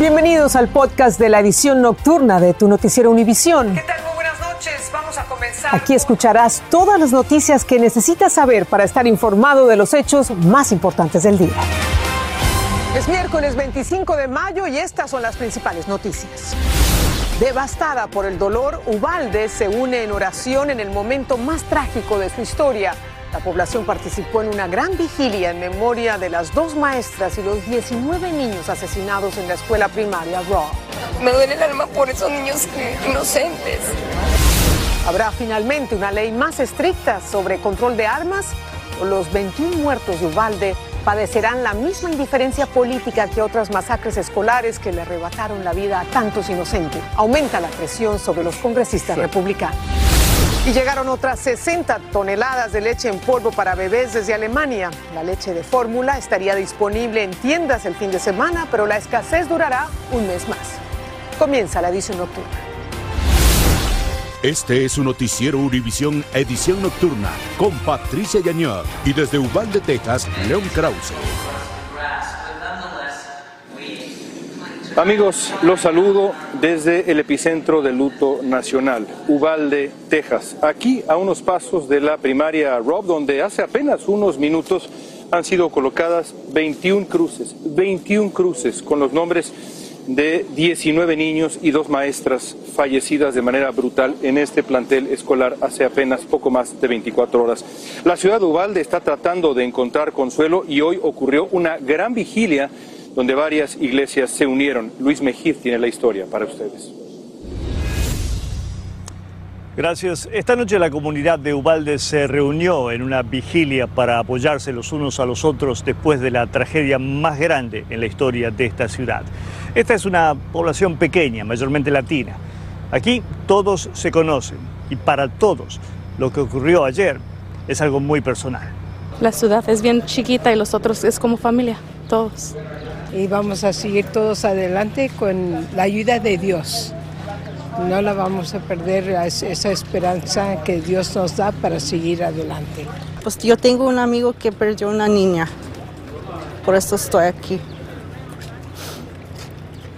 Bienvenidos al podcast de la edición nocturna de tu noticiero Univisión. ¿Qué tal? Muy buenas noches. Vamos a comenzar. Aquí escucharás todas las noticias que necesitas saber para estar informado de los hechos más importantes del día. Es miércoles 25 de mayo y estas son las principales noticias. Devastada por el dolor, Ubalde se une en oración en el momento más trágico de su historia. La población participó en una gran vigilia en memoria de las dos maestras y los 19 niños asesinados en la escuela primaria Raw. Me duele el alma por esos niños inocentes. ¿Habrá finalmente una ley más estricta sobre control de armas? ¿O los 21 muertos de Ubalde padecerán la misma indiferencia política que otras masacres escolares que le arrebataron la vida a tantos inocentes? Aumenta la presión sobre los congresistas republicanos. Y llegaron otras 60 toneladas de leche en polvo para bebés desde Alemania. La leche de fórmula estaría disponible en tiendas el fin de semana, pero la escasez durará un mes más. Comienza la edición nocturna. Este es su noticiero Univisión Edición Nocturna con Patricia Yañor y desde Uvalde, Texas, León Krause. Amigos, los saludo desde el epicentro del luto nacional, Uvalde, Texas. Aquí a unos pasos de la primaria Rob, donde hace apenas unos minutos han sido colocadas 21 cruces, 21 cruces con los nombres de 19 niños y dos maestras fallecidas de manera brutal en este plantel escolar hace apenas poco más de 24 horas. La ciudad de Uvalde está tratando de encontrar consuelo y hoy ocurrió una gran vigilia donde varias iglesias se unieron. Luis Mejid tiene la historia para ustedes. Gracias. Esta noche la comunidad de Ubalde se reunió en una vigilia para apoyarse los unos a los otros después de la tragedia más grande en la historia de esta ciudad. Esta es una población pequeña, mayormente latina. Aquí todos se conocen y para todos lo que ocurrió ayer es algo muy personal. La ciudad es bien chiquita y los otros es como familia, todos y vamos a seguir todos adelante con la ayuda de Dios. No la vamos a perder esa esperanza que Dios nos da para seguir adelante. Pues yo tengo un amigo que perdió una niña, por eso estoy aquí.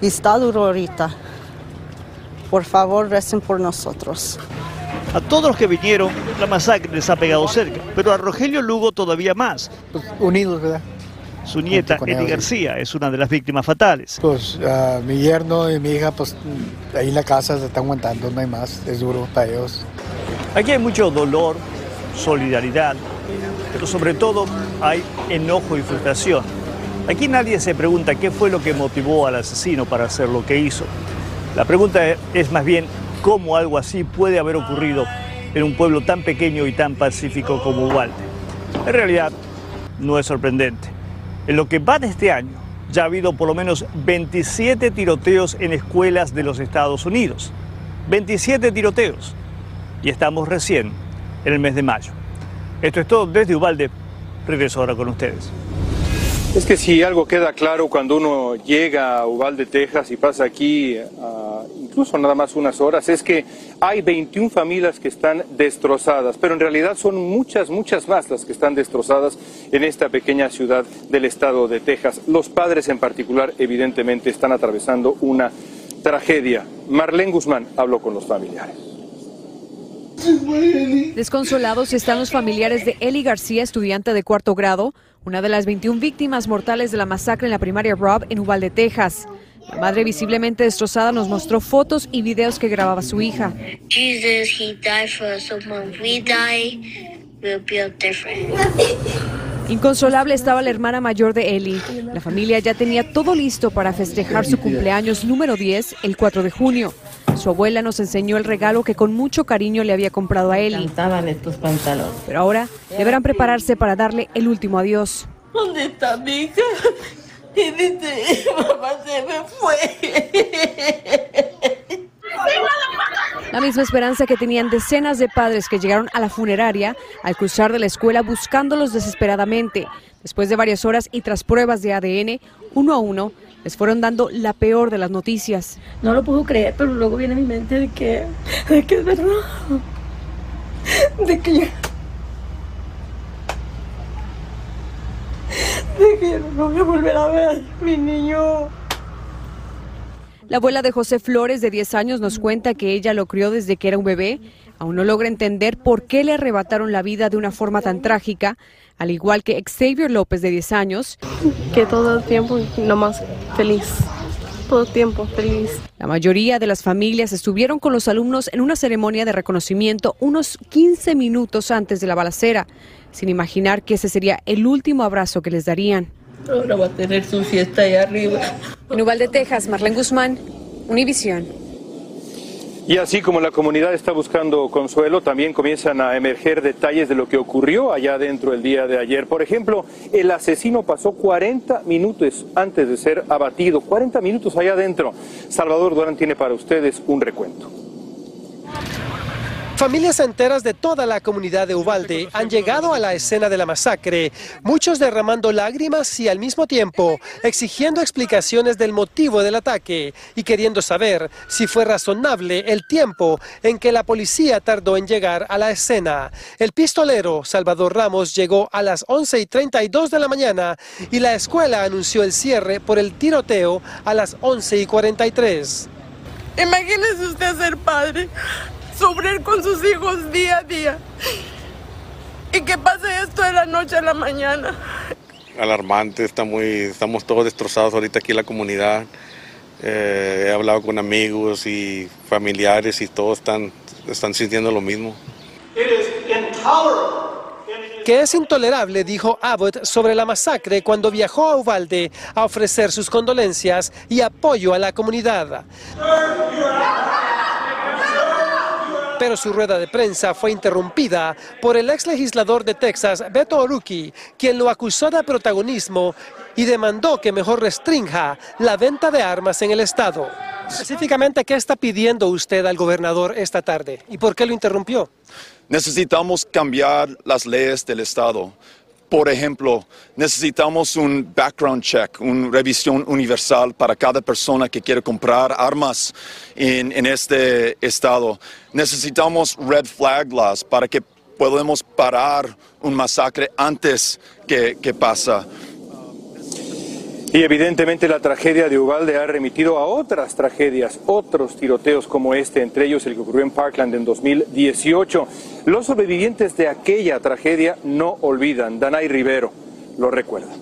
Y está duro ahorita. Por favor, recen por nosotros. A todos los que vinieron, la masacre les ha pegado cerca, pero a Rogelio Lugo todavía más. Pues unidos, ¿verdad? Su nieta, Eli García, es una de las víctimas fatales. Pues mi yerno y mi hija, pues ahí en la casa se están aguantando, no hay más, es duro para ellos. Aquí hay mucho dolor, solidaridad, pero sobre todo hay enojo y frustración. Aquí nadie se pregunta qué fue lo que motivó al asesino para hacer lo que hizo. La pregunta es más bien cómo algo así puede haber ocurrido en un pueblo tan pequeño y tan pacífico como Uvalde. En realidad, no es sorprendente. En lo que va de este año, ya ha habido por lo menos 27 tiroteos en escuelas de los Estados Unidos. 27 tiroteos. Y estamos recién en el mes de mayo. Esto es todo desde Ubalde. Regreso ahora con ustedes. Es que si algo queda claro cuando uno llega a Uvalde, Texas y pasa aquí uh, incluso nada más unas horas, es que hay 21 familias que están destrozadas, pero en realidad son muchas, muchas más las que están destrozadas en esta pequeña ciudad del estado de Texas. Los padres en particular evidentemente están atravesando una tragedia. Marlene Guzmán habló con los familiares. Desconsolados están los familiares de Eli García, estudiante de cuarto grado, una de las 21 víctimas mortales de la masacre en la primaria Rob en Uvalde, Texas. La madre visiblemente destrozada nos mostró fotos y videos que grababa su hija. Inconsolable estaba la hermana mayor de Eli. La familia ya tenía todo listo para festejar su cumpleaños número 10 el 4 de junio. Su abuela nos enseñó el regalo que con mucho cariño le había comprado a estos pantalones. Pero ahora deberán prepararse para darle el último adiós. ¿Dónde está mi hija? Y dice, mamá se me fue. La misma esperanza que tenían decenas de padres que llegaron a la funeraria al cruzar de la escuela buscándolos desesperadamente. Después de varias horas y tras pruebas de ADN, uno a uno, les fueron dando la peor de las noticias. No lo puedo creer, pero luego viene a mi mente de que, de que es verdad. De que de que no voy a volver a ver mi niño. La abuela de José Flores, de 10 años, nos cuenta que ella lo crió desde que era un bebé. Aún no logra entender por qué le arrebataron la vida de una forma tan trágica, al igual que Xavier López, de 10 años. Que todo el tiempo nomás feliz. Todo el tiempo feliz. La mayoría de las familias estuvieron con los alumnos en una ceremonia de reconocimiento unos 15 minutos antes de la balacera, sin imaginar que ese sería el último abrazo que les darían. Ahora va a tener su fiesta allá arriba. En Uvalde, Texas, Marlene Guzmán, Univisión. Y así como la comunidad está buscando consuelo, también comienzan a emerger detalles de lo que ocurrió allá dentro el día de ayer. Por ejemplo, el asesino pasó 40 minutos antes de ser abatido, 40 minutos allá adentro. Salvador Durán tiene para ustedes un recuento. Familias enteras de toda la comunidad de Uvalde han llegado a la escena de la masacre, muchos derramando lágrimas y al mismo tiempo exigiendo explicaciones del motivo del ataque y queriendo saber si fue razonable el tiempo en que la policía tardó en llegar a la escena. El pistolero Salvador Ramos llegó a las 11 y 32 de la mañana y la escuela anunció el cierre por el tiroteo a las 11 y 43. Imagínese usted ser padre, sufrir con sus hijos día a día y que pase esto de la noche a la mañana. Alarmante, está muy, estamos todos destrozados ahorita aquí en la comunidad. Eh, he hablado con amigos y familiares y todos están, están sintiendo lo mismo. que es intolerable, dijo Abbott sobre la masacre cuando viajó a Uvalde a ofrecer sus condolencias y apoyo a la comunidad. Pero su rueda de prensa fue interrumpida por el ex legislador de Texas, Beto Oruki, quien lo acusó de protagonismo y demandó que mejor restrinja la venta de armas en el estado. Específicamente, ¿qué está pidiendo usted al gobernador esta tarde y por qué lo interrumpió? Necesitamos cambiar las leyes del Estado. Por ejemplo, necesitamos un background check, una revisión universal para cada persona que quiere comprar armas en, en este estado. Necesitamos red flag laws para que podamos parar un masacre antes que, que pasa. Y evidentemente la tragedia de Uvalde ha remitido a otras tragedias, otros tiroteos como este, entre ellos el que ocurrió en Parkland en 2018. Los sobrevivientes de aquella tragedia no olvidan. Danay Rivero lo recuerda.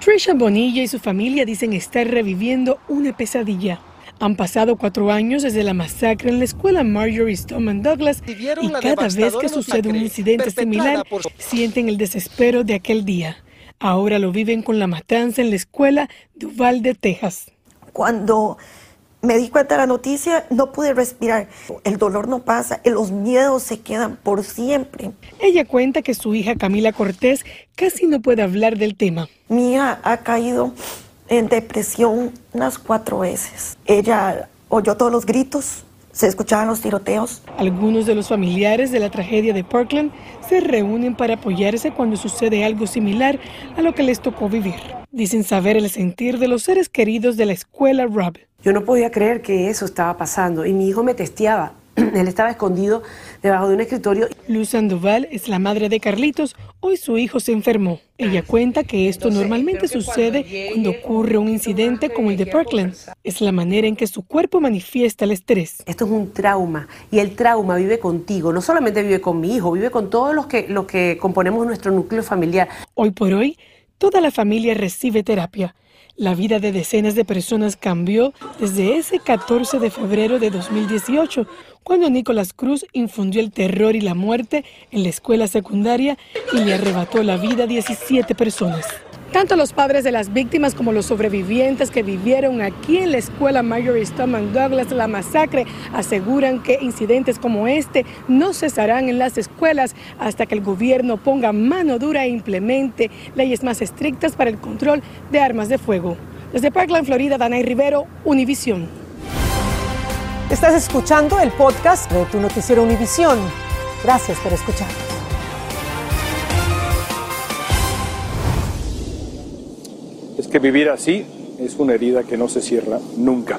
Trisha Bonilla y su familia dicen estar reviviendo una pesadilla. Han pasado cuatro años desde la masacre en la escuela Marjorie Stoneman Douglas y cada vez que sucede un incidente similar por- sienten el desespero de aquel día. Ahora lo viven con la matanza en la escuela de Uvalde, Texas. Cuando me di cuenta de la noticia, no pude respirar. El dolor no pasa, los miedos se quedan por siempre. Ella cuenta que su hija Camila Cortés casi no puede hablar del tema. Mi hija ha caído en depresión unas cuatro veces. Ella oyó todos los gritos, se escuchaban los tiroteos. Algunos de los familiares de la tragedia de Parkland se reúnen para apoyarse cuando sucede algo similar a lo que les tocó vivir. Dicen saber el sentir de los seres queridos de la escuela Rob. Yo no podía creer que eso estaba pasando y mi hijo me testeaba. Él estaba escondido debajo de un escritorio. Luz Sandoval es la madre de Carlitos. Hoy su hijo se enfermó. Ella cuenta que esto normalmente sucede cuando ocurre un incidente como el de Parkland. Es la manera en que su cuerpo manifiesta el estrés. Esto es un trauma y el trauma vive contigo. No solamente vive con mi hijo, vive con todos los que, los que componemos nuestro núcleo familiar. Hoy por hoy, toda la familia recibe terapia. La vida de decenas de personas cambió desde ese 14 de febrero de 2018, cuando Nicolás Cruz infundió el terror y la muerte en la escuela secundaria y le arrebató la vida a 17 personas. Tanto los padres de las víctimas como los sobrevivientes que vivieron aquí en la escuela Marjorie Stoneman Douglas la masacre aseguran que incidentes como este no cesarán en las escuelas hasta que el gobierno ponga mano dura e implemente leyes más estrictas para el control de armas de fuego. Desde Parkland, Florida, Danay Rivero, Univisión. Estás escuchando el podcast de tu noticiero Univisión. Gracias por escucharnos. Es que vivir así es una herida que no se cierra nunca.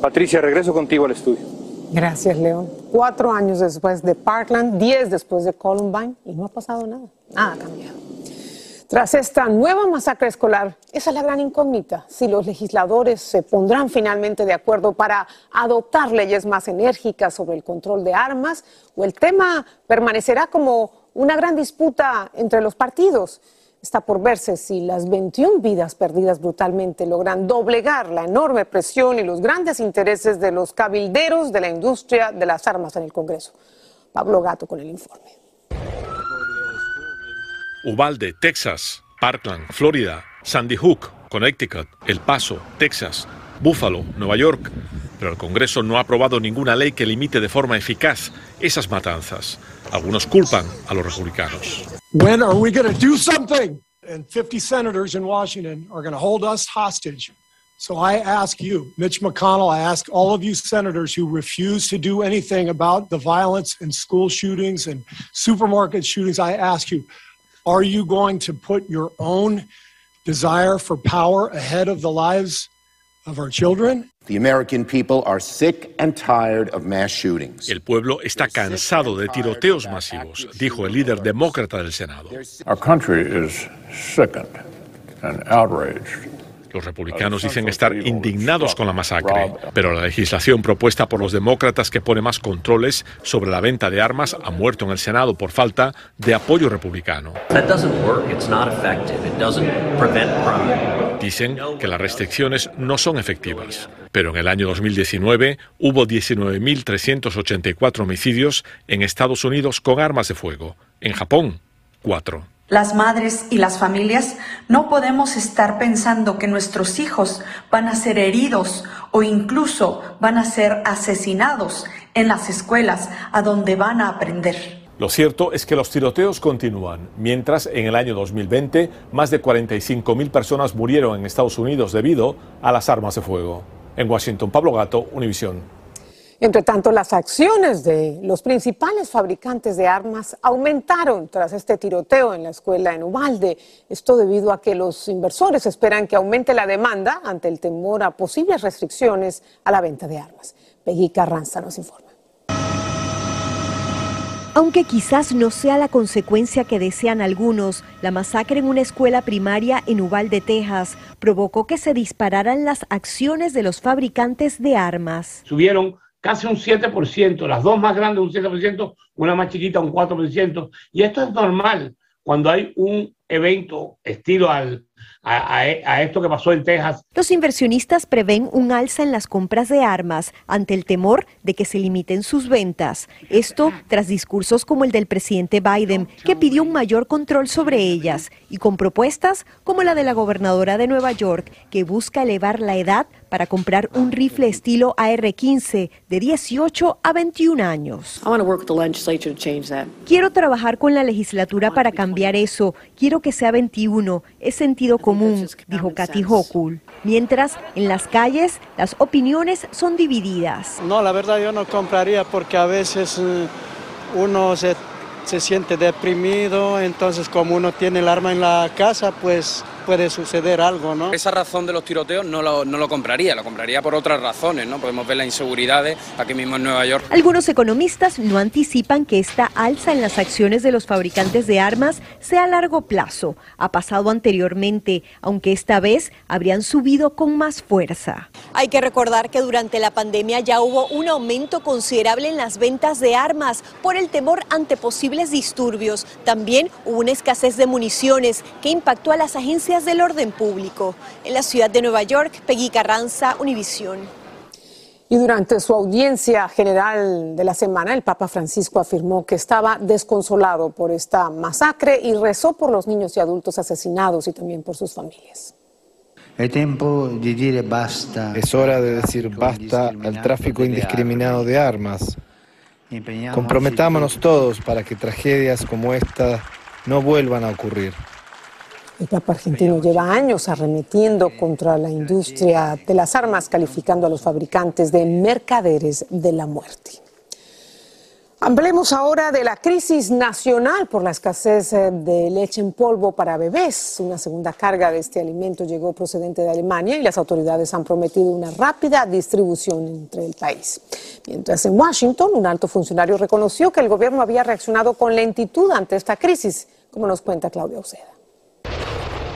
Patricia, regreso contigo al estudio. Gracias, León. Cuatro años después de Parkland, diez después de Columbine y no ha pasado nada. Nada ha cambiado. Tras esta nueva masacre escolar, esa es la gran incógnita, si los legisladores se pondrán finalmente de acuerdo para adoptar leyes más enérgicas sobre el control de armas o el tema permanecerá como una gran disputa entre los partidos. Está por verse si las 21 vidas perdidas brutalmente logran doblegar la enorme presión y los grandes intereses de los cabilderos de la industria de las armas en el Congreso. Pablo Gato con el informe. Uvalde, Texas, Parkland, Florida, Sandy Hook, Connecticut, El Paso, Texas, Buffalo, Nueva York. Pero el Congreso no ha aprobado ninguna ley que limite de forma eficaz esas matanzas. Algunos culpan a los republicanos. When are we going to do something? And 50 senators in Washington are going to hold us hostage. So I ask you, Mitch McConnell, I ask all of you senators who refuse to do anything about the violence and school shootings and supermarket shootings, I ask you, are you going to put your own desire for power ahead of the lives of our children? The American people are sick and tired of mass shootings. El pueblo está cansado de tiroteos masivos, dijo el líder demócrata del Senado. Our country is sickened and outraged los republicanos dicen estar indignados con la masacre, pero la legislación propuesta por los demócratas que pone más controles sobre la venta de armas ha muerto en el Senado por falta de apoyo republicano. Dicen que las restricciones no son efectivas, pero en el año 2019 hubo 19.384 homicidios en Estados Unidos con armas de fuego. En Japón, cuatro las madres y las familias, no podemos estar pensando que nuestros hijos van a ser heridos o incluso van a ser asesinados en las escuelas a donde van a aprender. Lo cierto es que los tiroteos continúan, mientras en el año 2020 más de 45.000 personas murieron en Estados Unidos debido a las armas de fuego. En Washington, Pablo Gato, Univisión. Entre tanto, las acciones de los principales fabricantes de armas aumentaron tras este tiroteo en la escuela en Ubalde. Esto debido a que los inversores esperan que aumente la demanda ante el temor a posibles restricciones a la venta de armas. Peggy Carranza nos informa. Aunque quizás no sea la consecuencia que desean algunos, la masacre en una escuela primaria en Uvalde, Texas, provocó que se dispararan las acciones de los fabricantes de armas. Subieron casi un 7%, las dos más grandes un 7%, una más chiquita un 4%, y esto es normal cuando hay un evento estilo al, a, esto que pasó en Texas. Los inversionistas prevén un alza en las compras de armas ante el temor de que se limiten sus ventas. Esto tras discursos como el del presidente Biden, que pidió un mayor control sobre ellas, y con propuestas como la de la gobernadora de Nueva York, que busca elevar la edad para comprar un rifle estilo AR-15 de 18 a 21 años. Quiero trabajar con la legislatura para cambiar eso. Quiero que sea 21. Es sentido común, dijo Kathy Hochul. Mientras, en las calles, las opiniones son divididas. No, la verdad yo no compraría porque a veces eh, uno se, se siente deprimido, entonces como uno tiene el arma en la casa, pues puede suceder algo, ¿no? Esa razón de los tiroteos no lo, no lo compraría, lo compraría por otras razones, ¿no? Podemos ver las inseguridades aquí mismo en Nueva York. Algunos economistas no anticipan que esta alza en las acciones de los fabricantes de armas sea a largo plazo. Ha pasado anteriormente, aunque esta vez habrían subido con más fuerza. Hay que recordar que durante la pandemia ya hubo un aumento considerable en las ventas de armas por el temor ante posibles disturbios. También hubo una escasez de municiones que impactó a las agencias del orden público. En la ciudad de Nueva York, Peggy Carranza, Univisión. Y durante su audiencia general de la semana, el Papa Francisco afirmó que estaba desconsolado por esta masacre y rezó por los niños y adultos asesinados y también por sus familias. Es hora de decir basta al tráfico indiscriminado de armas. Comprometámonos todos para que tragedias como esta no vuelvan a ocurrir. El Papa argentino lleva años arremetiendo contra la industria de las armas, calificando a los fabricantes de mercaderes de la muerte. Hablemos ahora de la crisis nacional por la escasez eh, de leche en polvo para bebés. Una segunda carga de este alimento llegó procedente de Alemania y las autoridades han prometido una rápida distribución entre el país. Mientras en Washington, un alto funcionario reconoció que el gobierno había reaccionado con lentitud ante esta crisis, como nos cuenta Claudia Oceda.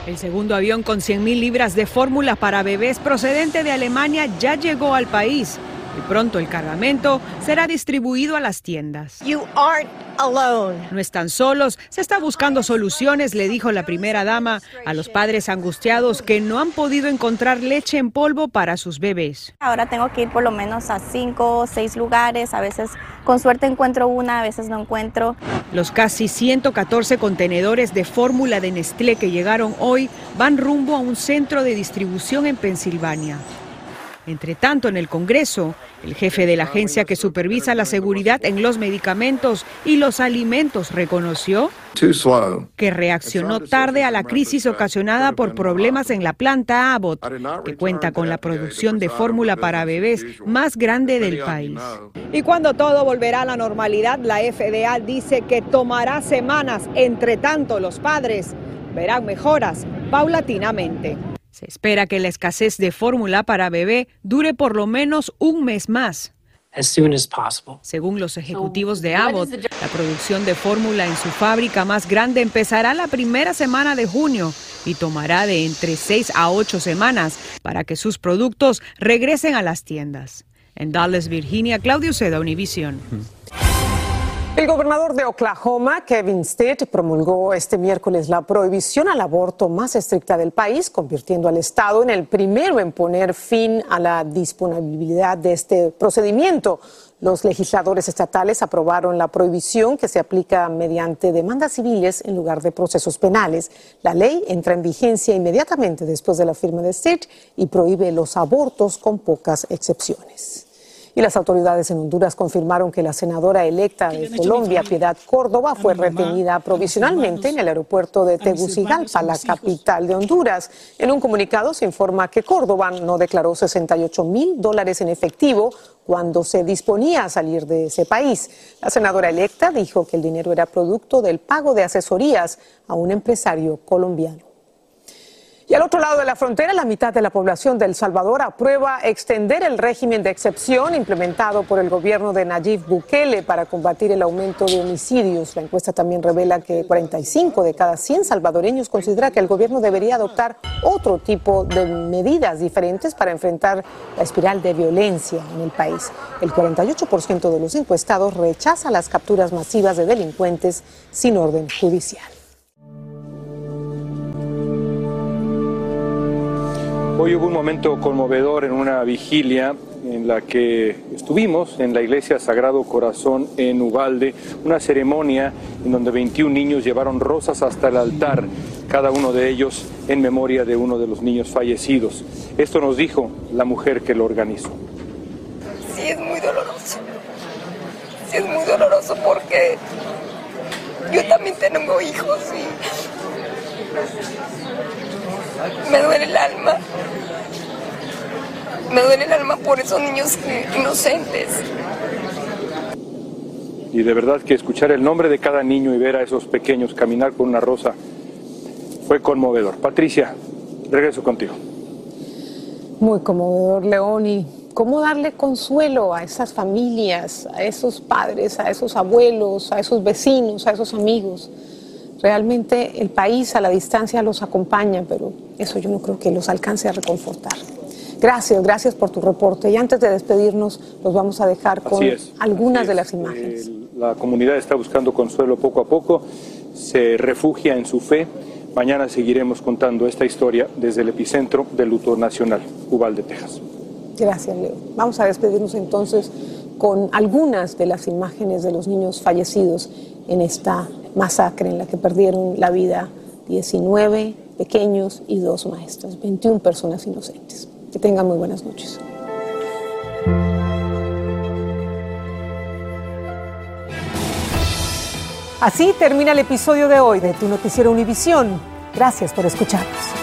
El segundo avión con 100.000 libras de fórmula para bebés procedente de Alemania ya llegó al país. Y pronto el cargamento será distribuido a las tiendas. No están solos, se está buscando soluciones, le dijo la primera dama a los padres angustiados que no han podido encontrar leche en polvo para sus bebés. Ahora tengo que ir por lo menos a cinco o seis lugares, a veces con suerte encuentro una, a veces no encuentro. Los casi 114 contenedores de fórmula de Nestlé que llegaron hoy van rumbo a un centro de distribución en Pensilvania. Entre tanto, en el Congreso, el jefe de la agencia que supervisa la seguridad en los medicamentos y los alimentos reconoció que reaccionó tarde a la crisis ocasionada por problemas en la planta Abbott, que cuenta con la producción de fórmula para bebés más grande del país. Y cuando todo volverá a la normalidad, la FDA dice que tomará semanas. Entre tanto, los padres verán mejoras paulatinamente. Se espera que la escasez de fórmula para bebé dure por lo menos un mes más. Según los ejecutivos de Abbott, la producción de fórmula en su fábrica más grande empezará la primera semana de junio y tomará de entre seis a ocho semanas para que sus productos regresen a las tiendas. En Dallas, Virginia, Claudio Seda, Univision. El gobernador de Oklahoma, Kevin Stitt, promulgó este miércoles la prohibición al aborto más estricta del país, convirtiendo al Estado en el primero en poner fin a la disponibilidad de este procedimiento. Los legisladores estatales aprobaron la prohibición que se aplica mediante demandas civiles en lugar de procesos penales. La ley entra en vigencia inmediatamente después de la firma de Stitt y prohíbe los abortos con pocas excepciones. Y las autoridades en Honduras confirmaron que la senadora electa de Colombia, Piedad Córdoba, fue retenida provisionalmente en el aeropuerto de Tegucigalpa, la capital de Honduras. En un comunicado se informa que Córdoba no declaró 68 mil dólares en efectivo cuando se disponía a salir de ese país. La senadora electa dijo que el dinero era producto del pago de asesorías a un empresario colombiano. Y al otro lado de la frontera, la mitad de la población de El Salvador aprueba extender el régimen de excepción implementado por el gobierno de Nayib Bukele para combatir el aumento de homicidios. La encuesta también revela que 45 de cada 100 salvadoreños considera que el gobierno debería adoptar otro tipo de medidas diferentes para enfrentar la espiral de violencia en el país. El 48% de los encuestados rechaza las capturas masivas de delincuentes sin orden judicial. Hoy hubo un momento conmovedor en una vigilia en la que estuvimos en la iglesia Sagrado Corazón en Ubalde, una ceremonia en donde 21 niños llevaron rosas hasta el altar, cada uno de ellos en memoria de uno de los niños fallecidos. Esto nos dijo la mujer que lo organizó. Sí, es muy doloroso. Sí, es muy doloroso porque yo también tengo hijos y me duele el alma. Me duele el alma por esos niños inocentes. Y de verdad que escuchar el nombre de cada niño y ver a esos pequeños caminar con una rosa fue conmovedor. Patricia, regreso contigo. Muy conmovedor, León. ¿Y cómo darle consuelo a esas familias, a esos padres, a esos abuelos, a esos vecinos, a esos amigos? Realmente el país a la distancia los acompaña, pero eso yo no creo que los alcance a reconfortar. Gracias, gracias por tu reporte. Y antes de despedirnos, los vamos a dejar con algunas de las imágenes. la comunidad está buscando consuelo poco a poco, se refugia en su fe. Mañana seguiremos contando esta historia desde el epicentro del luto nacional, Uvalde, Texas. Gracias, Leo. Vamos a despedirnos entonces con algunas de las imágenes de los niños fallecidos en esta masacre en la que perdieron la vida 19 pequeños y dos maestros, 21 personas inocentes. Que tengan muy buenas noches. Así termina el episodio de hoy de Tu Noticiero Univisión. Gracias por escucharnos.